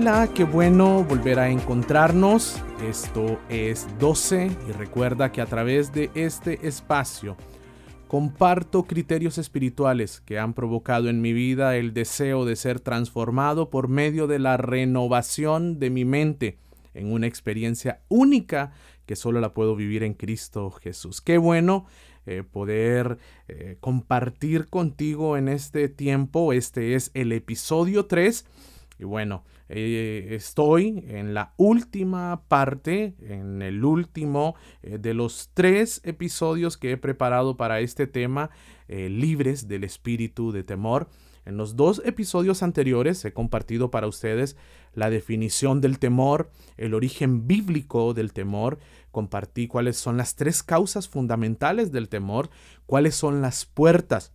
Hola, qué bueno volver a encontrarnos. Esto es 12 y recuerda que a través de este espacio comparto criterios espirituales que han provocado en mi vida el deseo de ser transformado por medio de la renovación de mi mente en una experiencia única que solo la puedo vivir en Cristo Jesús. Qué bueno eh, poder eh, compartir contigo en este tiempo. Este es el episodio 3 y bueno, eh, estoy en la última parte, en el último eh, de los tres episodios que he preparado para este tema, eh, libres del espíritu de temor. En los dos episodios anteriores he compartido para ustedes la definición del temor, el origen bíblico del temor, compartí cuáles son las tres causas fundamentales del temor, cuáles son las puertas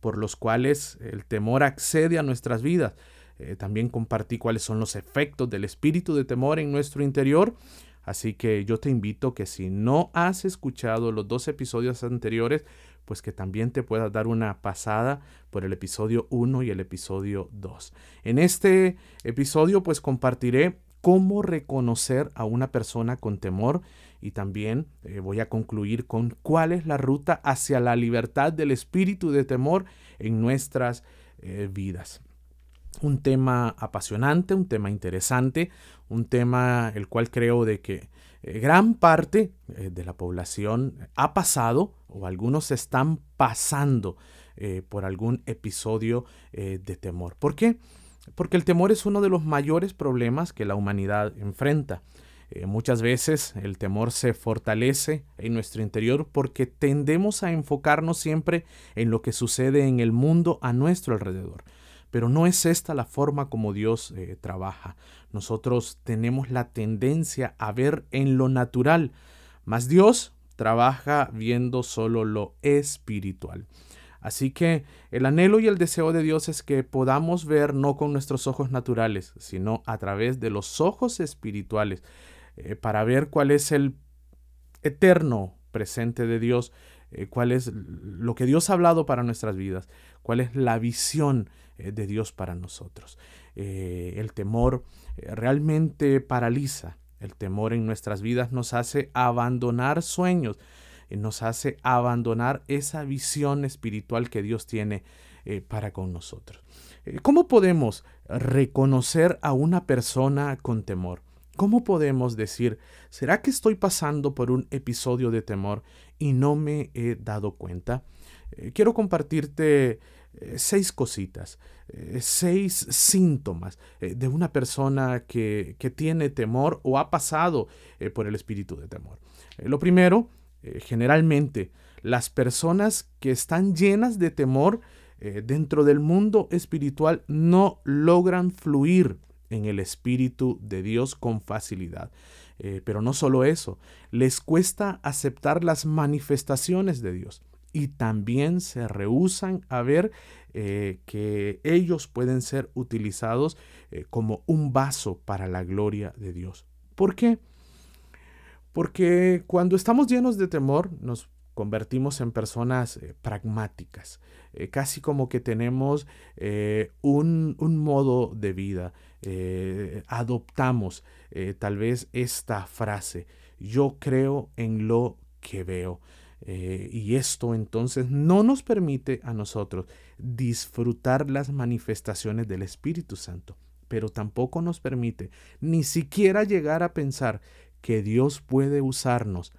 por los cuales el temor accede a nuestras vidas eh, también compartí cuáles son los efectos del espíritu de temor en nuestro interior. Así que yo te invito que si no has escuchado los dos episodios anteriores, pues que también te puedas dar una pasada por el episodio 1 y el episodio 2. En este episodio pues compartiré cómo reconocer a una persona con temor y también eh, voy a concluir con cuál es la ruta hacia la libertad del espíritu de temor en nuestras eh, vidas un tema apasionante, un tema interesante, un tema el cual creo de que eh, gran parte eh, de la población ha pasado o algunos están pasando eh, por algún episodio de temor. ¿Por qué? Porque el temor es uno de los mayores problemas que la humanidad enfrenta. muchas veces el temor se fortalece en nuestro interior porque tendemos a enfocarnos siempre en lo que sucede en el mundo a nuestro alrededor. Pero no es esta la forma como Dios eh, trabaja. Nosotros tenemos la tendencia a ver en lo natural, mas Dios trabaja viendo solo lo espiritual. Así que el anhelo y el deseo de Dios es que podamos ver no con nuestros ojos naturales, sino a través de los ojos espirituales, eh, para ver cuál es el eterno presente de Dios, eh, cuál es lo que Dios ha hablado para nuestras vidas, cuál es la visión de Dios para nosotros. Eh, el temor realmente paraliza. El temor en nuestras vidas nos hace abandonar sueños, nos hace abandonar esa visión espiritual que Dios tiene para con nosotros. ¿Cómo podemos reconocer a una persona con temor? ¿Cómo podemos decir, ¿será que estoy pasando por un episodio de temor y no me he dado cuenta? Eh, quiero compartirte eh, seis cositas, eh, seis síntomas de una persona que, que, tiene temor o ha pasado por el espíritu de temor. lo primero, generalmente, las personas que están llenas de temor dentro del mundo espiritual no logran fluir en el Espíritu de Dios con facilidad. Eh, pero no solo eso, les cuesta aceptar las manifestaciones de Dios y también se rehusan a ver eh, que ellos pueden ser utilizados eh, como un vaso para la gloria de Dios. ¿Por qué? Porque cuando estamos llenos de temor nos convertimos en personas pragmáticas, casi como que tenemos un, un, modo de vida eh, adoptamos eh, tal vez esta frase, yo creo en lo que veo. Eh, y esto entonces no nos permite a nosotros disfrutar las manifestaciones del Espíritu Santo, pero tampoco nos permite ni siquiera llegar a pensar que Dios puede usarnos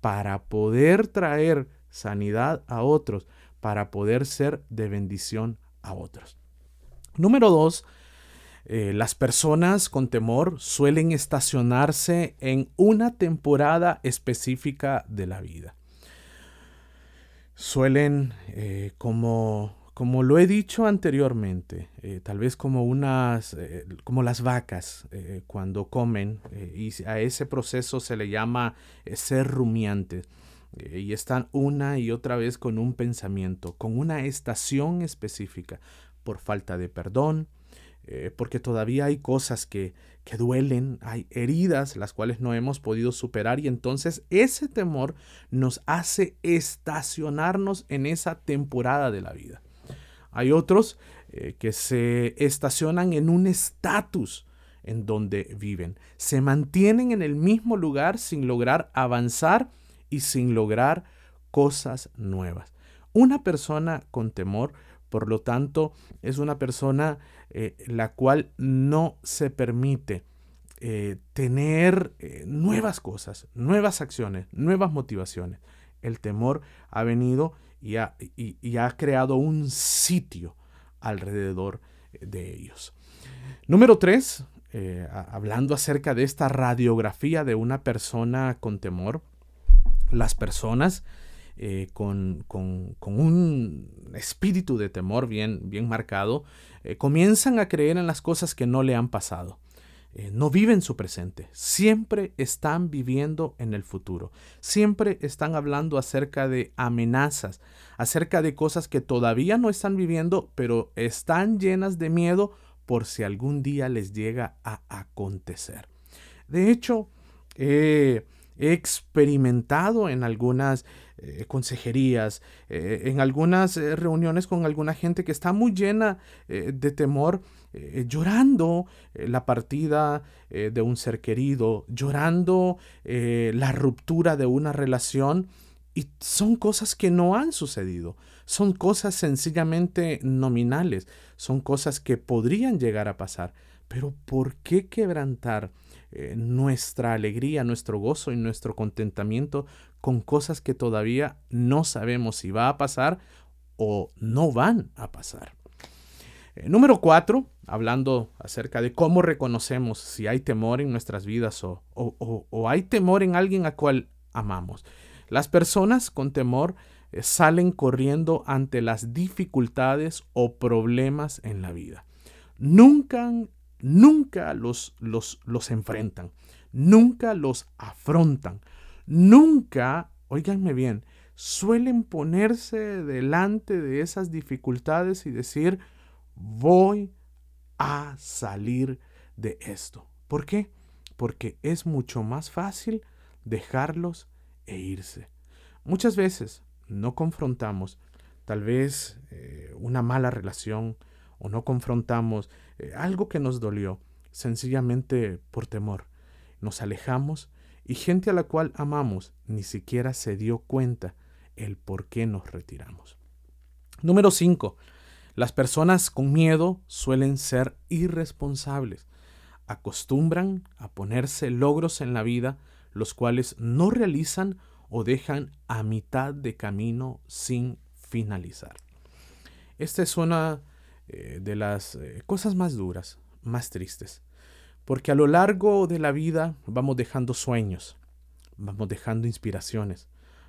para poder traer sanidad a otros, para poder ser de bendición a otros. Número dos, eh, las personas con temor suelen estacionarse en una temporada específica de la vida. Suelen, eh, como, como lo he dicho anteriormente, eh, tal vez como unas, eh, como las vacas cuando comen, y a ese proceso se le llama ser rumiante. y están una y otra vez con un pensamiento, con una estación específica, por falta de perdón, porque todavía hay cosas que, que duelen, hay heridas las cuales no hemos podido superar y entonces ese temor nos hace estacionarnos en esa temporada de la vida. Hay otros eh, que se estacionan en un estatus en donde viven. Se mantienen en el mismo lugar sin lograr avanzar y sin lograr cosas nuevas. Una persona con temor por lo tanto, es una persona eh, la cual no se permite eh, tener eh, nuevas cosas, nuevas acciones, nuevas motivaciones. El temor ha venido y ha, ha creado un sitio alrededor de ellos. Número tres, hablando acerca de esta radiografía de una persona con temor, las personas eh, con, un espíritu de temor bien, bien marcado, eh, comienzan a creer en las cosas que no le han pasado. Eh, no viven su presente, siempre están viviendo en el futuro, siempre están hablando acerca de amenazas, acerca de cosas que todavía no están viviendo, pero están llenas de miedo por si algún día les llega a acontecer. De hecho, he experimentado en algunas eh, consejerías, eh, en algunas eh, reuniones con alguna gente que está muy llena de temor, llorando la partida de un ser querido, llorando la ruptura de una relación. Y son cosas que no han sucedido, son cosas sencillamente nominales, son cosas que podrían llegar a pasar. Pero ¿por qué quebrantar nuestra alegría, nuestro gozo y nuestro contentamiento con cosas que todavía no sabemos si va a pasar o no van a pasar. Eh, número cuatro, hablando acerca de cómo reconocemos si hay temor en nuestras vidas o, o, hay temor en alguien a cual amamos. Las personas con temor eh, salen corriendo ante las dificultades o problemas en la vida. Nunca, nunca los, los, los enfrentan, nunca los afrontan, nunca, oíganme bien, suelen ponerse delante de esas dificultades y decir, voy a salir de esto. ¿Por qué? Porque es mucho más fácil dejarlos e irse. Muchas veces no confrontamos tal vez eh, una mala relación o no confrontamos eh, algo que nos dolió, sencillamente por temor. Nos alejamos y gente a la cual amamos ni siquiera se dio cuenta el por qué nos retiramos. Número 5. Las personas con miedo suelen ser irresponsables. Acostumbran a ponerse logros en la vida los cuales no realizan o dejan a mitad de camino sin finalizar. Esta es una eh, de las eh, cosas más duras, más tristes. Porque a lo largo de la vida vamos dejando sueños, vamos dejando inspiraciones,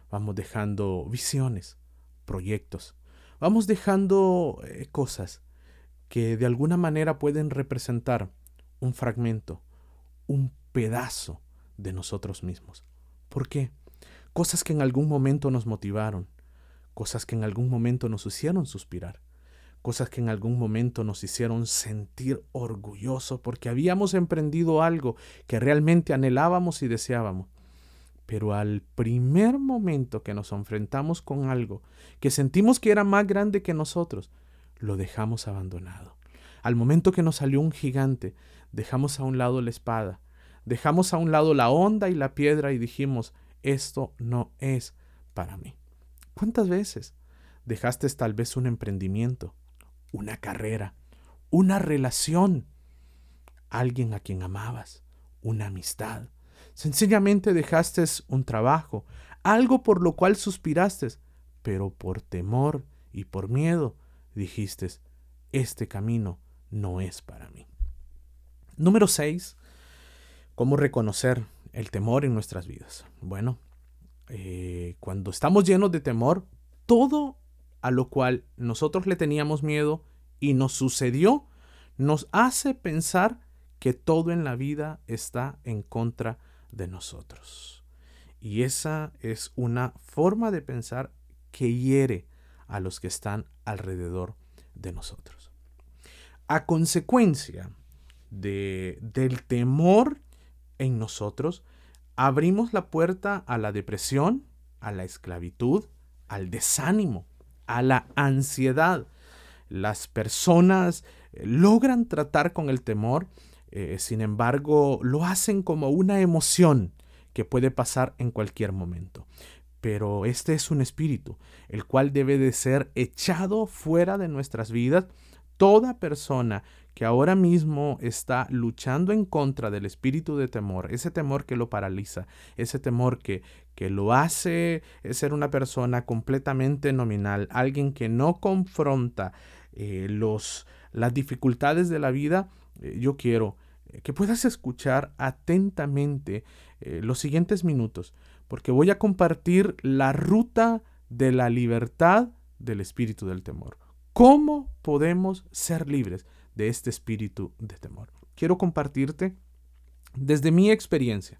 vamos dejando visiones, proyectos, vamos dejando eh, cosas que de alguna manera pueden representar un fragmento, un pedazo de nosotros mismos. ¿Por qué? Cosas que en algún momento nos motivaron, cosas que en algún momento nos hicieron suspirar cosas que en algún momento nos hicieron sentir orgullosos porque habíamos emprendido algo que realmente anhelábamos y deseábamos. Pero al primer momento que nos enfrentamos con algo que sentimos que era más grande que nosotros, lo dejamos abandonado. Al momento que nos salió un gigante, dejamos a un lado la espada, dejamos a un lado la onda y la piedra y dijimos, esto no es para mí. ¿Cuántas veces dejaste tal vez un emprendimiento, una carrera, una relación, alguien a quien amabas, una amistad. Sencillamente dejaste un trabajo, algo por lo cual suspiraste, pero por temor y por miedo dijiste, este camino no es para mí. Número 6. ¿Cómo reconocer el temor en nuestras vidas? Bueno, eh, cuando estamos llenos de temor, todo a lo cual nosotros le teníamos miedo y nos sucedió, nos hace pensar que todo en la vida está en contra de nosotros. Y esa es una forma de pensar que hiere a los que están alrededor de nosotros. A consecuencia de, del temor en nosotros, abrimos la puerta a la depresión, a la esclavitud, al desánimo, a la ansiedad. Las personas eh, logran tratar con el temor, eh, sin embargo, lo hacen como una emoción que puede pasar en cualquier momento. Pero este es un espíritu, el cual debe de ser echado fuera de nuestras vidas. Toda persona que ahora mismo está luchando en contra del espíritu de temor, ese temor que lo paraliza, ese temor que, que lo hace ser una persona completamente nominal, alguien que no confronta eh, los, las dificultades de la vida, eh, yo quiero eh, que puedas escuchar atentamente los siguientes minutos, porque voy a compartir la ruta de la libertad del espíritu del temor. ¿Cómo podemos ser libres? De este espíritu de temor. Quiero compartirte desde mi experiencia.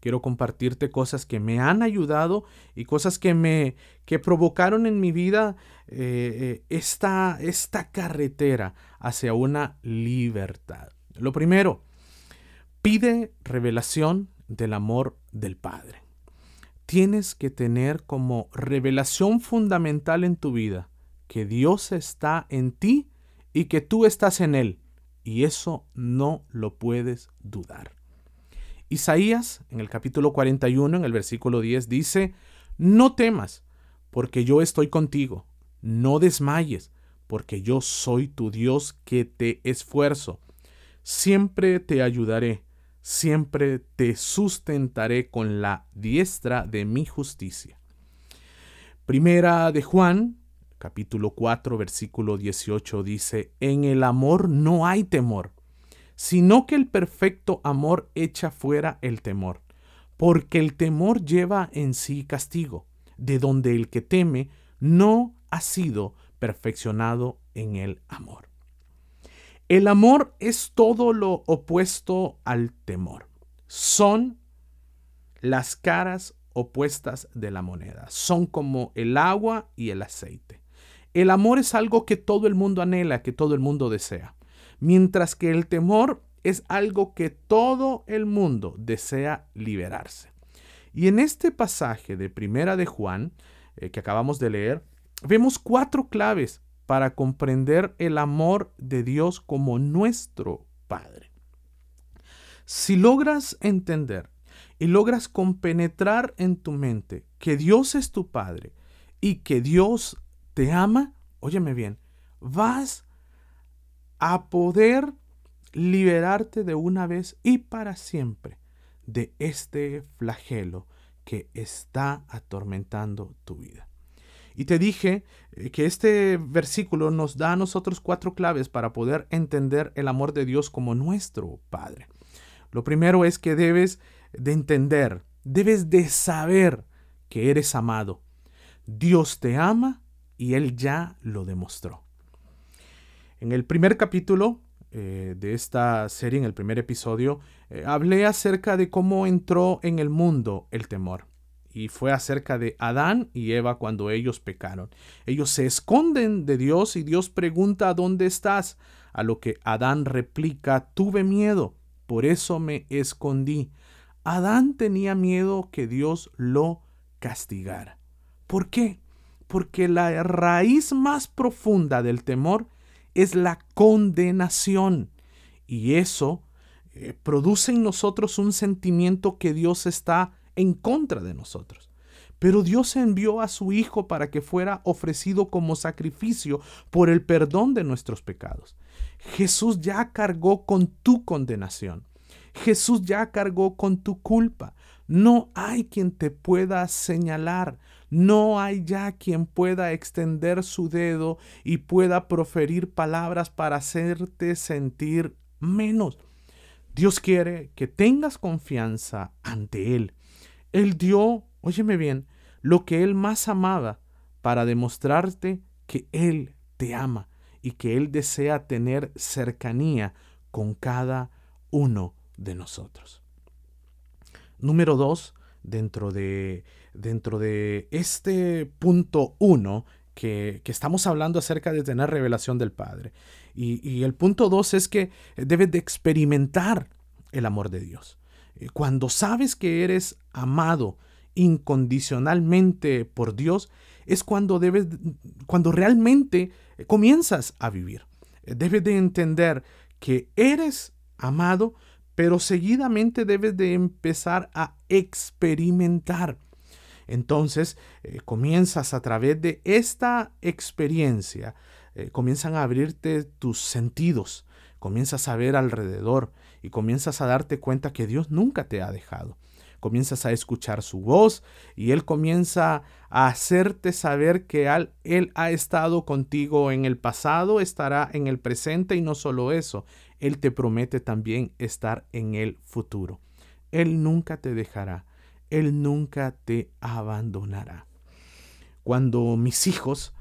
Quiero compartirte cosas que me han ayudado y cosas que me que provocaron en mi vida eh, eh, esta, esta carretera hacia una libertad. Lo primero, pide revelación del amor del Padre. Tienes que tener como revelación fundamental en tu vida que Dios está en ti y que tú estás en Él. Y eso no lo puedes dudar. Isaías, en el capítulo 41, en el versículo 10, dice, No temas, porque yo estoy contigo. No desmayes, porque yo soy tu Dios que te esfuerzo. Siempre te ayudaré, siempre te sustentaré con la diestra de mi justicia. Primera de Juan, capítulo 4, versículo 18 dice, En el amor no hay temor, sino que el perfecto amor echa fuera el temor, porque el temor lleva en sí castigo, de donde el que teme no ha sido perfeccionado en el amor. El amor es todo lo opuesto al temor. Son las caras opuestas de la moneda. Son como el agua y el aceite. El amor es algo que todo el mundo anhela, que todo el mundo desea, mientras que el temor es algo que todo el mundo desea liberarse. Y en este pasaje de Primera de Juan, eh, que acabamos de leer, vemos cuatro claves para comprender el amor de Dios como nuestro Padre. Si logras entender y logras compenetrar en tu mente que Dios es tu Padre y que Dios te ama, óyeme bien, vas a poder liberarte de una vez y para siempre de este flagelo que está atormentando tu vida. Y te dije eh, que este versículo nos da a nosotros cuatro claves para poder entender el amor de Dios como nuestro Padre. Lo primero es que debes de entender, debes de saber que eres amado. Dios te ama y él ya lo demostró. En el primer capítulo eh, de esta serie, en el primer episodio, eh, hablé acerca de cómo entró en el mundo el temor. Y fue acerca de Adán y Eva cuando ellos pecaron. Ellos se esconden de Dios y Dios pregunta ¿dónde estás? A lo que Adán replica, tuve miedo, por eso me escondí. Adán tenía miedo que Dios lo castigara. ¿Por qué? Porque la raíz más profunda del temor es la condenación. Y eso eh, produce en nosotros un sentimiento que Dios está en contra de nosotros. Pero Dios envió a su Hijo para que fuera ofrecido como sacrificio por el perdón de nuestros pecados. Jesús ya cargó con tu condenación. Jesús ya cargó con tu culpa. No hay quien te pueda señalar, no hay ya quien pueda extender su dedo y pueda proferir palabras para hacerte sentir menos. Dios quiere que tengas confianza ante Él. Él dio, óyeme bien, lo que Él más amaba para demostrarte que Él te ama y que Él desea tener cercanía con cada uno de nosotros. Número dos, dentro de, dentro de este punto uno, que, estamos hablando acerca de tener revelación del Padre. Y, y el punto dos es que debes de experimentar el amor de Dios. Eh, cuando sabes que eres amado incondicionalmente por Dios, es cuando debes, cuando realmente comienzas a vivir. Eh, debes de entender que eres amado, pero seguidamente debes de empezar a experimentar. Entonces, eh, comienzas a través de esta experiencia, eh, comienzan a abrirte tus sentidos, comienzas a ver alrededor y comienzas a darte cuenta que Dios nunca te ha dejado. Comienzas a escuchar su voz y Él comienza a hacerte saber que Él ha estado contigo en el pasado, estará en el presente y no solo eso, Él te promete también estar en el futuro. Él nunca te dejará, Él nunca te abandonará. Cuando mis hijos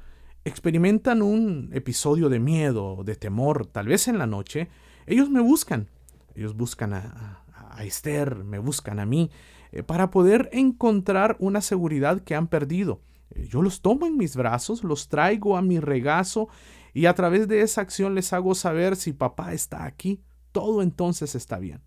experimentan un episodio de miedo, de temor, tal vez en la noche, ellos me buscan. Ellos buscan a, Esther, me buscan a mí, eh, para poder encontrar una seguridad que han perdido. Eh, yo los tomo en mis brazos, los traigo a mi regazo y a través de esa acción les hago saber si papá está aquí, todo entonces está bien.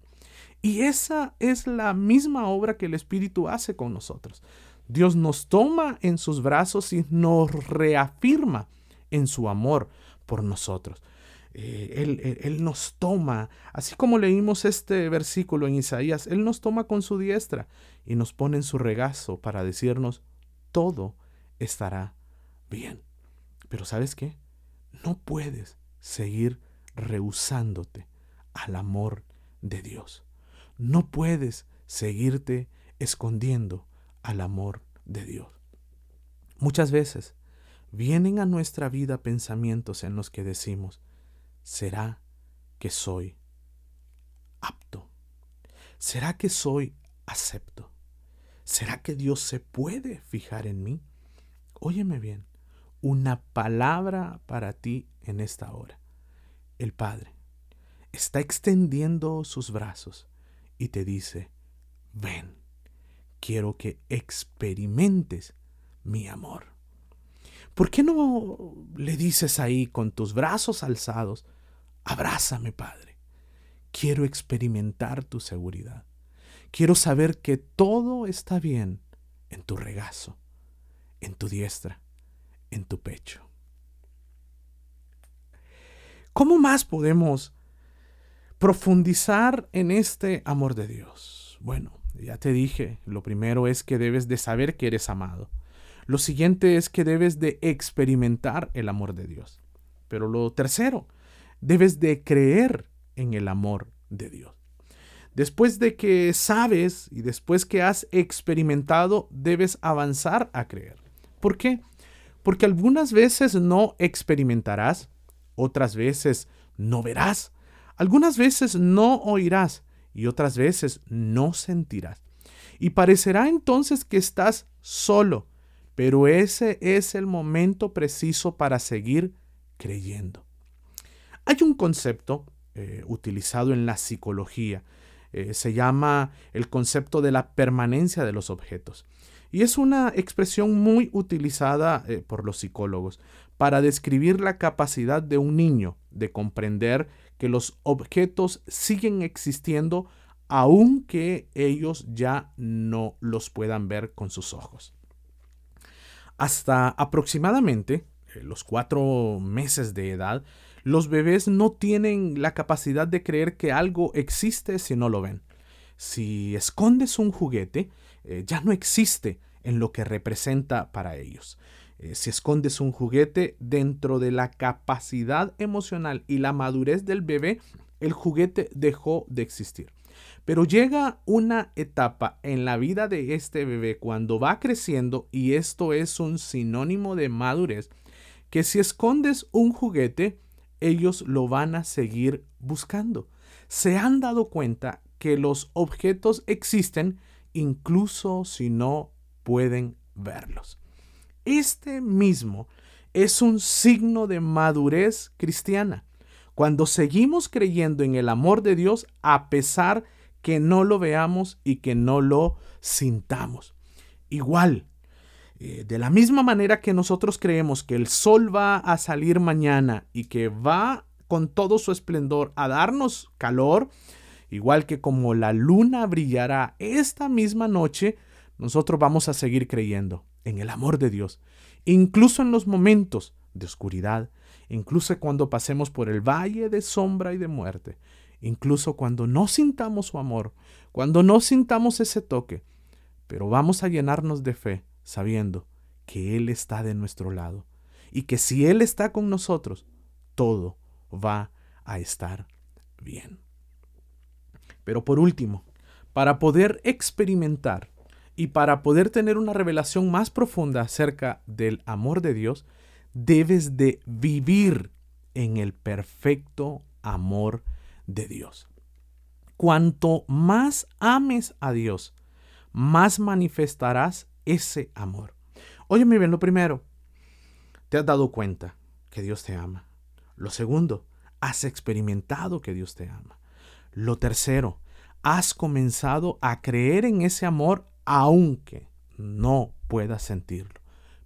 Y esa es la misma obra que el Espíritu hace con nosotros. Dios nos toma en sus brazos y nos reafirma en su amor por nosotros. Eh, él, él, nos toma, así como leímos este versículo en Isaías, Él nos toma con su diestra y nos pone en su regazo para decirnos, todo estará bien. Pero ¿sabes qué? No puedes seguir rehusándote al amor de Dios. No puedes seguirte escondiendo al amor de Dios. Muchas veces vienen a nuestra vida pensamientos en los que decimos, ¿será que soy apto? ¿Será que soy acepto? ¿Será que Dios se puede fijar en mí? Óyeme bien, una palabra para ti en esta hora. El Padre está extendiendo sus brazos y te dice, ven quiero que experimentes mi amor. ¿Por qué no le dices ahí con tus brazos alzados, abrázame Padre? Quiero experimentar tu seguridad. Quiero saber que todo está bien en tu regazo, en tu diestra, en tu pecho. ¿Cómo más podemos profundizar en este amor de Dios? Bueno, ya te dije, lo primero es que debes de saber que eres amado. Lo siguiente es que debes de experimentar el amor de Dios. Pero lo tercero, debes de creer en el amor de Dios. Después de que sabes y después que has experimentado, debes avanzar a creer. ¿Por qué? Porque algunas veces no experimentarás, otras veces no verás, algunas veces no oirás, y otras veces no sentirás. Y parecerá entonces que estás solo, pero ese es el momento preciso para seguir creyendo. Hay un concepto eh, utilizado en la psicología, eh, se llama el concepto de la permanencia de los objetos. Y es una expresión muy utilizada eh, por los psicólogos para describir la capacidad de un niño de comprender que los objetos siguen existiendo aunque ellos ya no los puedan ver con sus ojos. Hasta aproximadamente eh, los cuatro meses de edad, los bebés no tienen la capacidad de creer que algo existe si no lo ven. Si escondes un juguete, eh, ya no existe en lo que representa para ellos. Eh, si escondes un juguete dentro de la capacidad emocional y la madurez del bebé, el juguete dejó de existir. Pero llega una etapa en la vida de este bebé cuando va creciendo, y esto es un sinónimo de madurez, que si escondes un juguete, ellos lo van a seguir buscando. Se han dado cuenta que los objetos existen incluso si no pueden verlos. Este mismo es un signo de madurez cristiana. Cuando seguimos creyendo en el amor de Dios a pesar que no lo veamos y que no lo sintamos. Igual, eh, de la misma manera que nosotros creemos que el sol va a salir mañana y que va con todo su esplendor a darnos calor, igual que como la luna brillará esta misma noche, nosotros vamos a seguir creyendo en el amor de Dios, incluso en los momentos de oscuridad, incluso cuando pasemos por el valle de sombra y de muerte, incluso cuando no sintamos su amor, cuando no sintamos ese toque, pero vamos a llenarnos de fe sabiendo que Él está de nuestro lado y que si Él está con nosotros, todo va a estar bien. Pero por último, para poder experimentar y para poder tener una revelación más profunda acerca del amor de Dios, debes de vivir en el perfecto amor de Dios. Cuanto más ames a Dios, más manifestarás ese amor. Óyeme bien, lo primero, te has dado cuenta que Dios te ama. Lo segundo, has experimentado que Dios te ama. Lo tercero, has comenzado a creer en ese amor aunque no puedas sentirlo.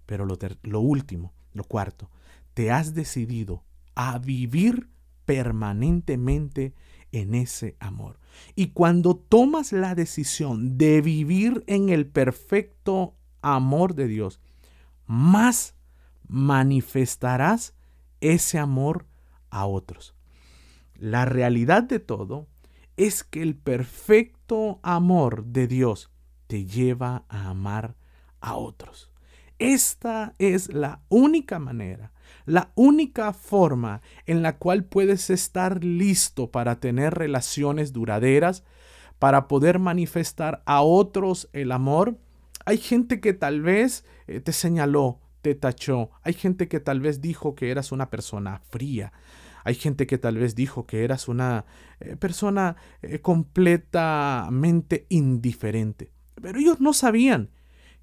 Pero lo, último, lo cuarto, te has decidido a vivir permanentemente en ese amor. Y cuando tomas la decisión de vivir en el perfecto amor de Dios, más manifestarás ese amor a otros. La realidad de todo es que el perfecto amor de Dios te lleva a amar a otros. Esta es la única manera, la única forma en la cual puedes estar listo para tener relaciones duraderas, para poder manifestar a otros el amor. Hay gente que tal vez eh, te señaló, te tachó. Hay gente que tal vez dijo que eras una persona fría. Hay gente que tal vez dijo que eras una eh, persona eh, completamente indiferente. Pero ellos no sabían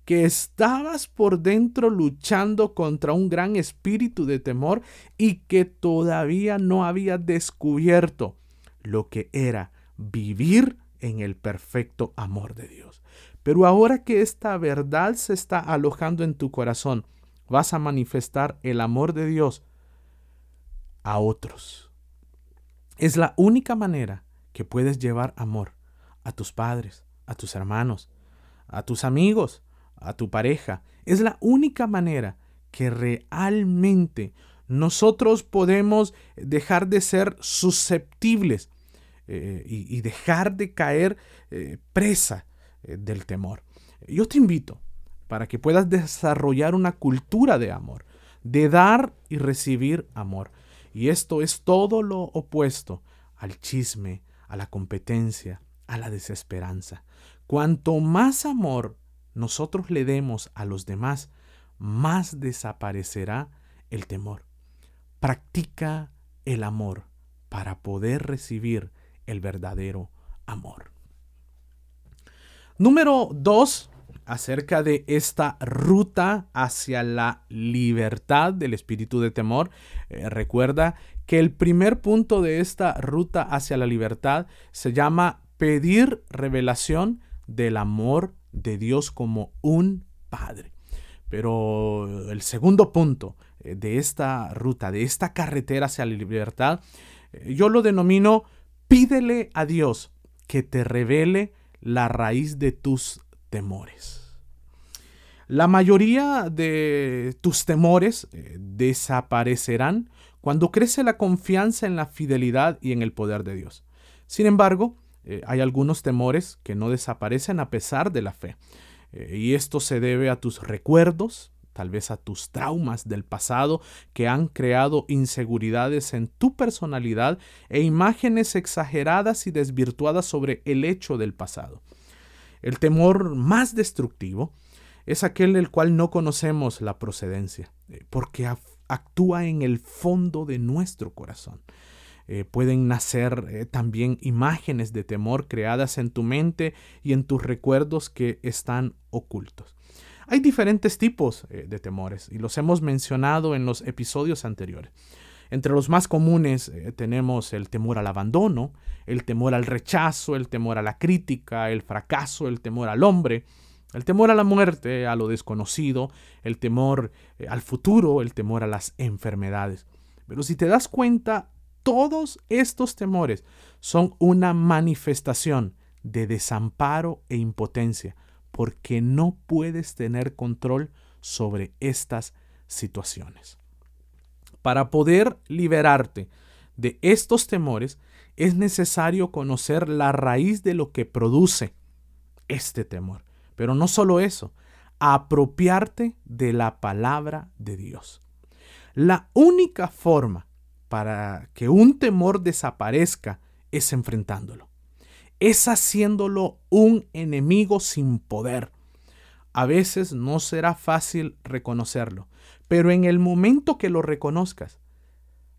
que estabas por dentro luchando contra un gran espíritu de temor y que todavía no había descubierto lo que era vivir en el perfecto amor de Dios. Pero ahora que esta verdad se está alojando en tu corazón, vas a manifestar el amor de Dios a otros. Es la única manera que puedes llevar amor a tus padres, a tus hermanos, a tus amigos, a tu pareja. Es la única manera que realmente nosotros podemos dejar de ser susceptibles eh, y, dejar de caer eh, presa eh, del temor. Yo te invito para que puedas desarrollar una cultura de amor, de dar y recibir amor. Y esto es todo lo opuesto al chisme, a la competencia, a la desesperanza. Cuanto más amor nosotros le demos a los demás, más desaparecerá el temor. Practica el amor para poder recibir el verdadero amor. Número dos, acerca de esta ruta hacia la libertad del espíritu de temor. Eh, recuerda que el primer punto de esta ruta hacia la libertad se llama pedir revelación del amor de Dios como un Padre. Pero el segundo punto eh, de esta ruta, de esta carretera hacia la libertad, eh, yo lo denomino pídele a Dios que te revele la raíz de tus temores. La mayoría de tus temores eh, desaparecerán cuando crece la confianza en la fidelidad y en el poder de Dios. Sin embargo, eh, hay algunos temores que no desaparecen a pesar de la fe. Eh, y esto se debe a tus recuerdos, tal vez a tus traumas del pasado que han creado inseguridades en tu personalidad e imágenes exageradas y desvirtuadas sobre el hecho del pasado. El temor más destructivo es aquel del cual no conocemos la procedencia, eh, porque actúa en el fondo de nuestro corazón. Eh, pueden nacer eh, también imágenes de temor creadas en tu mente y en tus recuerdos que están ocultos. Hay diferentes tipos eh, de temores y los hemos mencionado en los episodios anteriores. Entre los más comunes tenemos el temor al abandono, el temor al rechazo, el temor a la crítica, el fracaso, el temor al hombre, el temor a la muerte, a lo desconocido, el temor al futuro, el temor a las enfermedades. Pero si te das cuenta, todos estos temores son una manifestación de desamparo e impotencia, porque no puedes tener control sobre estas situaciones. Para poder liberarte de estos temores, es necesario conocer la raíz de lo que produce este temor. Pero no solo eso, apropiarte de la palabra de Dios. La única forma para que un temor desaparezca es enfrentándolo. Es haciéndolo un enemigo sin poder. A veces no será fácil reconocerlo, pero en el momento que lo reconozcas,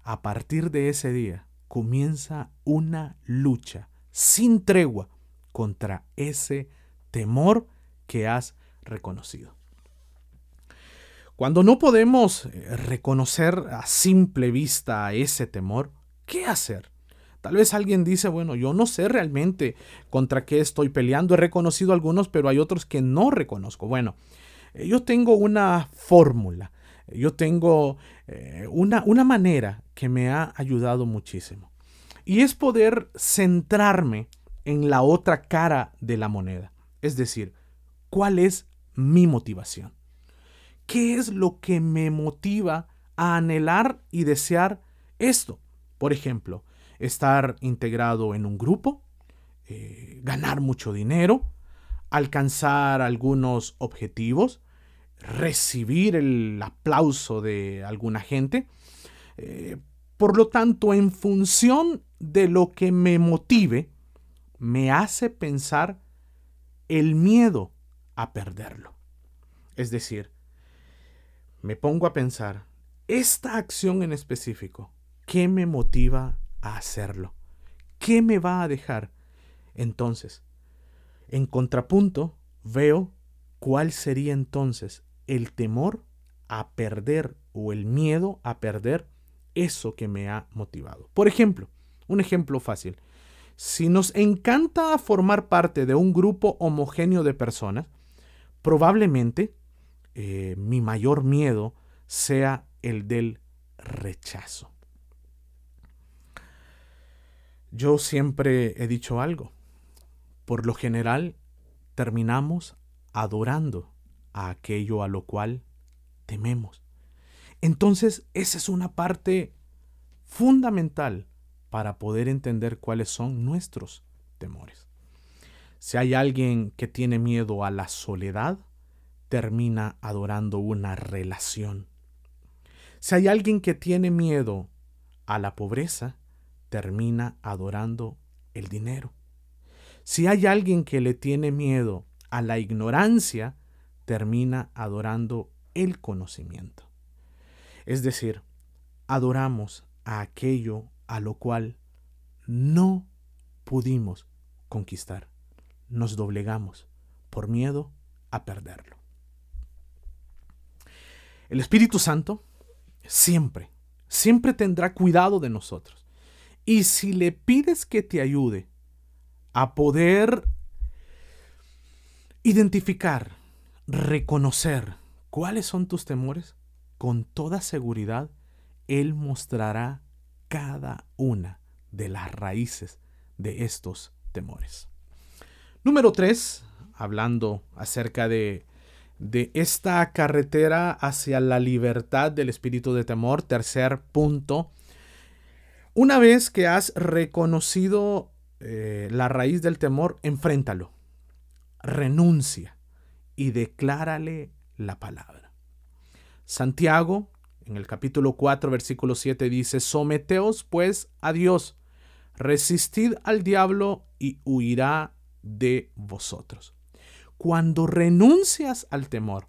a partir de ese día comienza una lucha sin tregua contra ese temor que has reconocido. Cuando no podemos eh, reconocer a simple vista ese temor, ¿qué hacer? Tal vez alguien dice, bueno, yo no sé realmente contra qué estoy peleando. He reconocido algunos, pero hay otros que no reconozco. Bueno, eh, yo tengo una fórmula, yo tengo eh, una, una manera que me ha ayudado muchísimo. Y es poder centrarme en la otra cara de la moneda. Es decir, ¿Cuál es mi motivación? ¿Qué es lo que me motiva a anhelar y desear esto? Por ejemplo, estar integrado en un grupo, eh, ganar mucho dinero, alcanzar algunos objetivos, recibir el aplauso de alguna gente. Eh, por lo tanto, en función de lo que me motive, me hace pensar el miedo a perderlo. Es decir, me pongo a pensar, esta acción en específico, ¿qué me motiva a hacerlo? ¿Qué me va a dejar? Entonces, en contrapunto, veo cuál sería entonces el temor a perder o el miedo a perder eso que me ha motivado. Por ejemplo, un ejemplo fácil. Si nos encanta formar parte de un grupo homogéneo de personas, probablemente eh, mi mayor miedo sea el del rechazo. Yo siempre he dicho algo. Por lo general, terminamos adorando a aquello a lo cual tememos. Entonces, esa es una parte fundamental para poder entender cuáles son nuestros temores. Si hay alguien que tiene miedo a la soledad, termina adorando una relación. Si hay alguien que tiene miedo a la pobreza, termina adorando el dinero. Si hay alguien que le tiene miedo a la ignorancia, termina adorando el conocimiento. Es decir, adoramos a aquello a lo cual no pudimos conquistar nos doblegamos por miedo a perderlo. El Espíritu Santo siempre, siempre tendrá cuidado de nosotros. Y si le pides que te ayude a poder identificar, reconocer cuáles son tus temores, con toda seguridad, Él mostrará cada una de las raíces de estos temores. Número 3, hablando acerca de, de esta carretera hacia la libertad del espíritu de temor. Tercer punto, una vez que has reconocido eh, la raíz del temor, enfréntalo, renuncia y declárale la palabra. Santiago, en el capítulo 4, versículo 7 dice, Someteos pues a Dios, resistid al diablo y huirá de vosotros. Cuando renuncias al temor,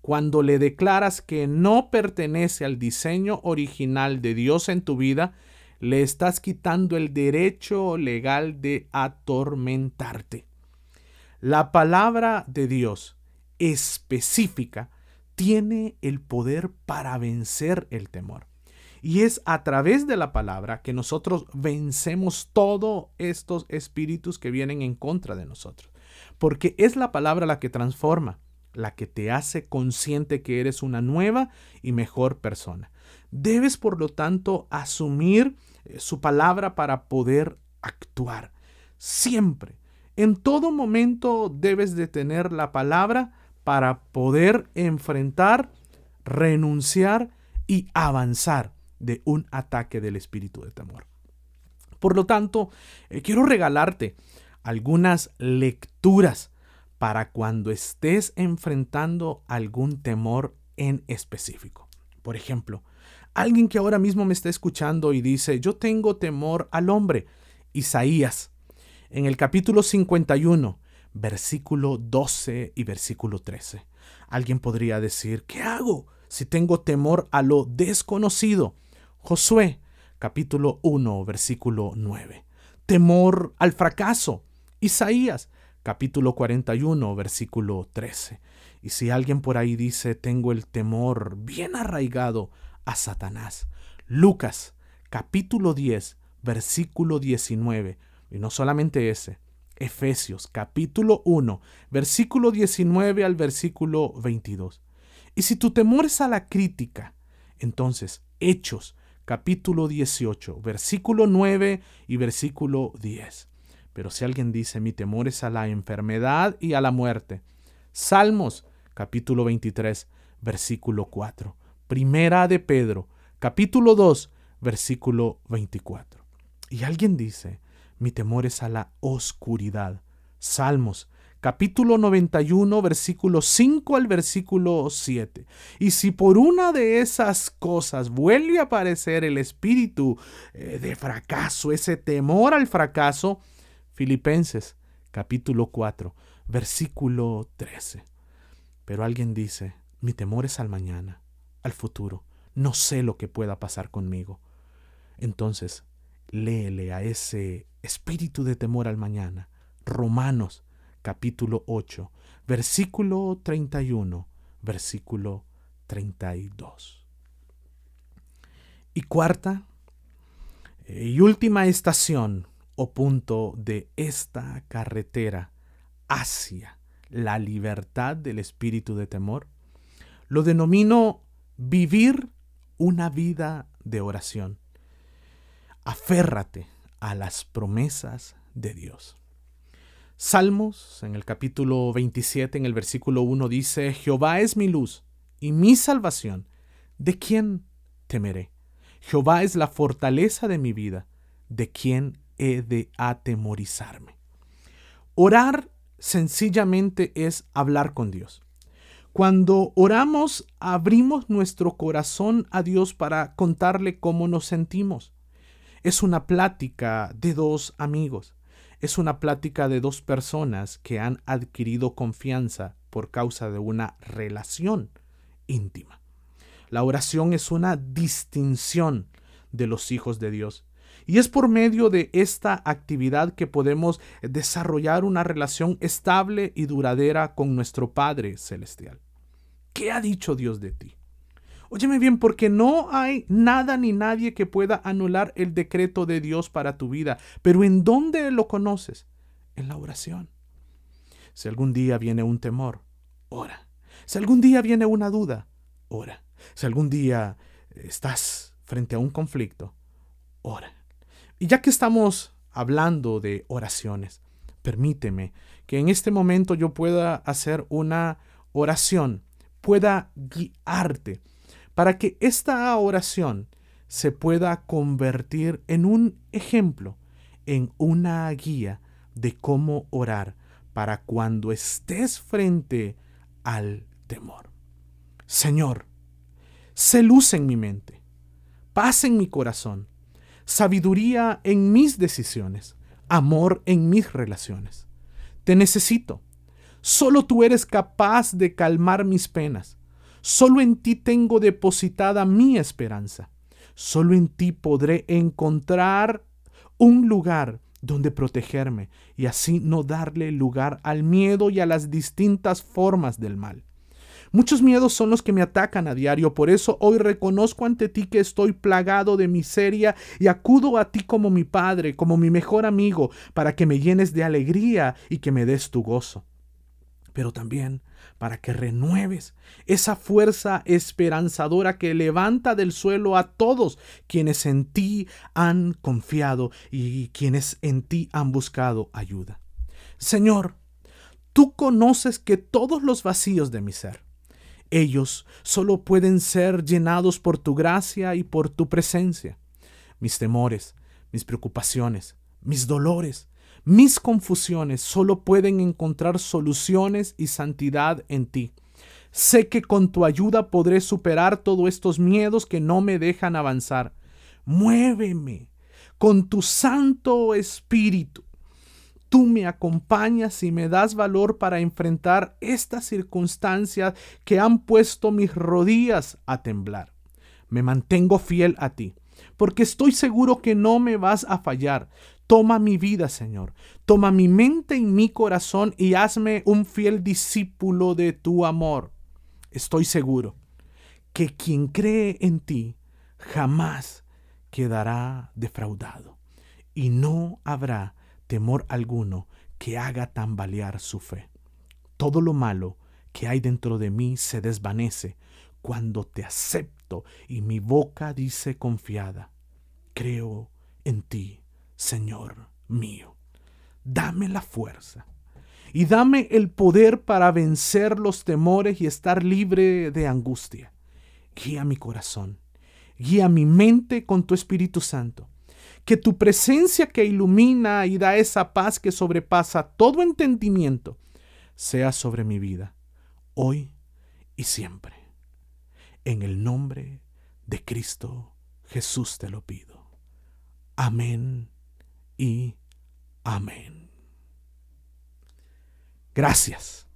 cuando le declaras que no pertenece al diseño original de Dios en tu vida, le estás quitando el derecho legal de atormentarte. La palabra de Dios específica tiene el poder para vencer el temor. Y es a través de la palabra que nosotros vencemos todos estos espíritus que vienen en contra de nosotros. Porque es la palabra la que transforma, la que te hace consciente que eres una nueva y mejor persona. Debes, por lo tanto, asumir eh, su palabra para poder actuar. Siempre, en todo momento debes de tener la palabra para poder enfrentar, renunciar y avanzar de un ataque del espíritu de temor. Por lo tanto, eh, quiero regalarte algunas lecturas para cuando estés enfrentando algún temor en específico. Por ejemplo, alguien que ahora mismo me está escuchando y dice, yo tengo temor al hombre. Isaías, en el capítulo 51, versículo 12 y versículo 13. Alguien podría decir, ¿qué hago si tengo temor a lo desconocido? Josué capítulo 1 versículo 9. Temor al fracaso. Isaías capítulo 41 versículo 13. Y si alguien por ahí dice tengo el temor bien arraigado a Satanás. Lucas capítulo 10 versículo 19. Y no solamente ese. Efesios capítulo 1 versículo 19 al versículo 22. Y si tu temor es a la crítica, entonces Hechos capítulo 18, versículo 9 y versículo 10. Pero si alguien dice, mi temor es a la enfermedad y a la muerte. Salmos, capítulo 23, versículo 4. Primera de Pedro, capítulo 2, versículo 24. Y alguien dice, mi temor es a la oscuridad. Salmos, capítulo 91, versículo 5 al versículo 7. Y si por una de esas cosas vuelve a aparecer el espíritu eh, de fracaso, ese temor al fracaso, Filipenses, capítulo 4, versículo 13. Pero alguien dice, mi temor es al mañana, al futuro, no sé lo que pueda pasar conmigo. Entonces, léele a ese espíritu de temor al mañana, Romanos capítulo 8, versículo 31, versículo 32. Y cuarta eh, y última estación o punto de esta carretera hacia la libertad del espíritu de temor, lo denomino vivir una vida de oración. Aférrate a las promesas de Dios. Salmos, en el capítulo 27, en el versículo 1, dice, Jehová es mi luz y mi salvación. ¿De quién temeré? Jehová es la fortaleza de mi vida. ¿De quién he de atemorizarme? Orar sencillamente es hablar con Dios. Cuando oramos, abrimos nuestro corazón a Dios para contarle cómo nos sentimos. Es una plática de dos amigos es una plática de dos personas que han adquirido confianza por causa de una relación íntima. La oración es una distinción de los hijos de Dios. Y es por medio de esta actividad que podemos desarrollar una relación estable y duradera con nuestro Padre Celestial. ¿Qué ha dicho Dios de ti? Óyeme bien, porque no hay nada ni nadie que pueda anular el decreto de Dios para tu vida. Pero ¿en dónde lo conoces? En la oración. Si algún día viene un temor, ora. Si algún día viene una duda, ora. Si algún día estás frente a un conflicto, ora. Y ya que estamos hablando de oraciones, permíteme que en este momento yo pueda hacer una oración, pueda guiarte para que esta oración se pueda convertir en un ejemplo, en una guía de cómo orar para cuando estés frente al temor. Señor, sé luz en mi mente, paz en mi corazón, sabiduría en mis decisiones, amor en mis relaciones. Te necesito. Solo tú eres capaz de calmar mis penas Solo en ti tengo depositada mi esperanza. Solo en ti podré encontrar un lugar donde protegerme y así no darle lugar al miedo y a las distintas formas del mal. Muchos miedos son los que me atacan a diario, por eso hoy reconozco ante ti que estoy plagado de miseria y acudo a ti como mi Padre, como mi mejor amigo, para que me llenes de alegría y que me des tu gozo. Pero también para que renueves esa fuerza esperanzadora que levanta del suelo a todos quienes en ti han confiado y quienes en ti han buscado ayuda. Señor, tú conoces que todos los vacíos de mi ser, ellos solo pueden ser llenados por tu gracia y por tu presencia. Mis temores, mis preocupaciones, mis dolores, mis confusiones solo pueden encontrar soluciones y santidad en ti. Sé que con tu ayuda podré superar todos estos miedos que no me dejan avanzar. Muéveme con tu Santo Espíritu. Tú me acompañas y me das valor para enfrentar estas circunstancias que han puesto mis rodillas a temblar. Me mantengo fiel a ti, porque estoy seguro que no me vas a fallar. Toma mi vida, Señor. Toma mi mente y mi corazón y hazme un fiel discípulo de tu amor. Estoy seguro que quien cree en ti jamás quedará defraudado y no habrá temor alguno que haga tambalear su fe. Todo lo malo que hay dentro de mí se desvanece cuando te acepto y mi boca dice confiada, creo en ti Señor mío, dame la fuerza y dame el poder para vencer los temores y estar libre de angustia. Guía mi corazón, guía mi mente con tu Espíritu Santo. Que tu presencia que ilumina y da esa paz que sobrepasa todo entendimiento sea sobre mi vida, hoy y siempre. En el nombre de Cristo Jesús te lo pido. Amén y amén. Gracias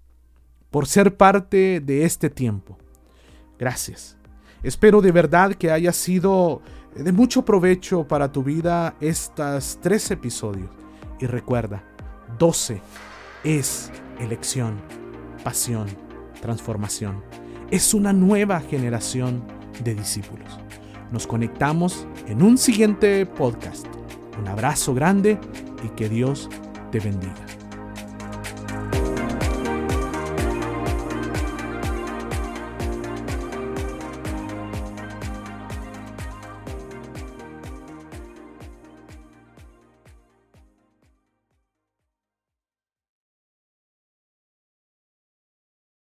por ser parte de este tiempo. Gracias. Espero de verdad que haya sido de mucho provecho para tu vida estos tres episodios. Y recuerda, 12 es elección, pasión, transformación. Es una nueva generación de discípulos. Nos conectamos en un siguiente podcast. Un abrazo grande y que Dios te bendiga.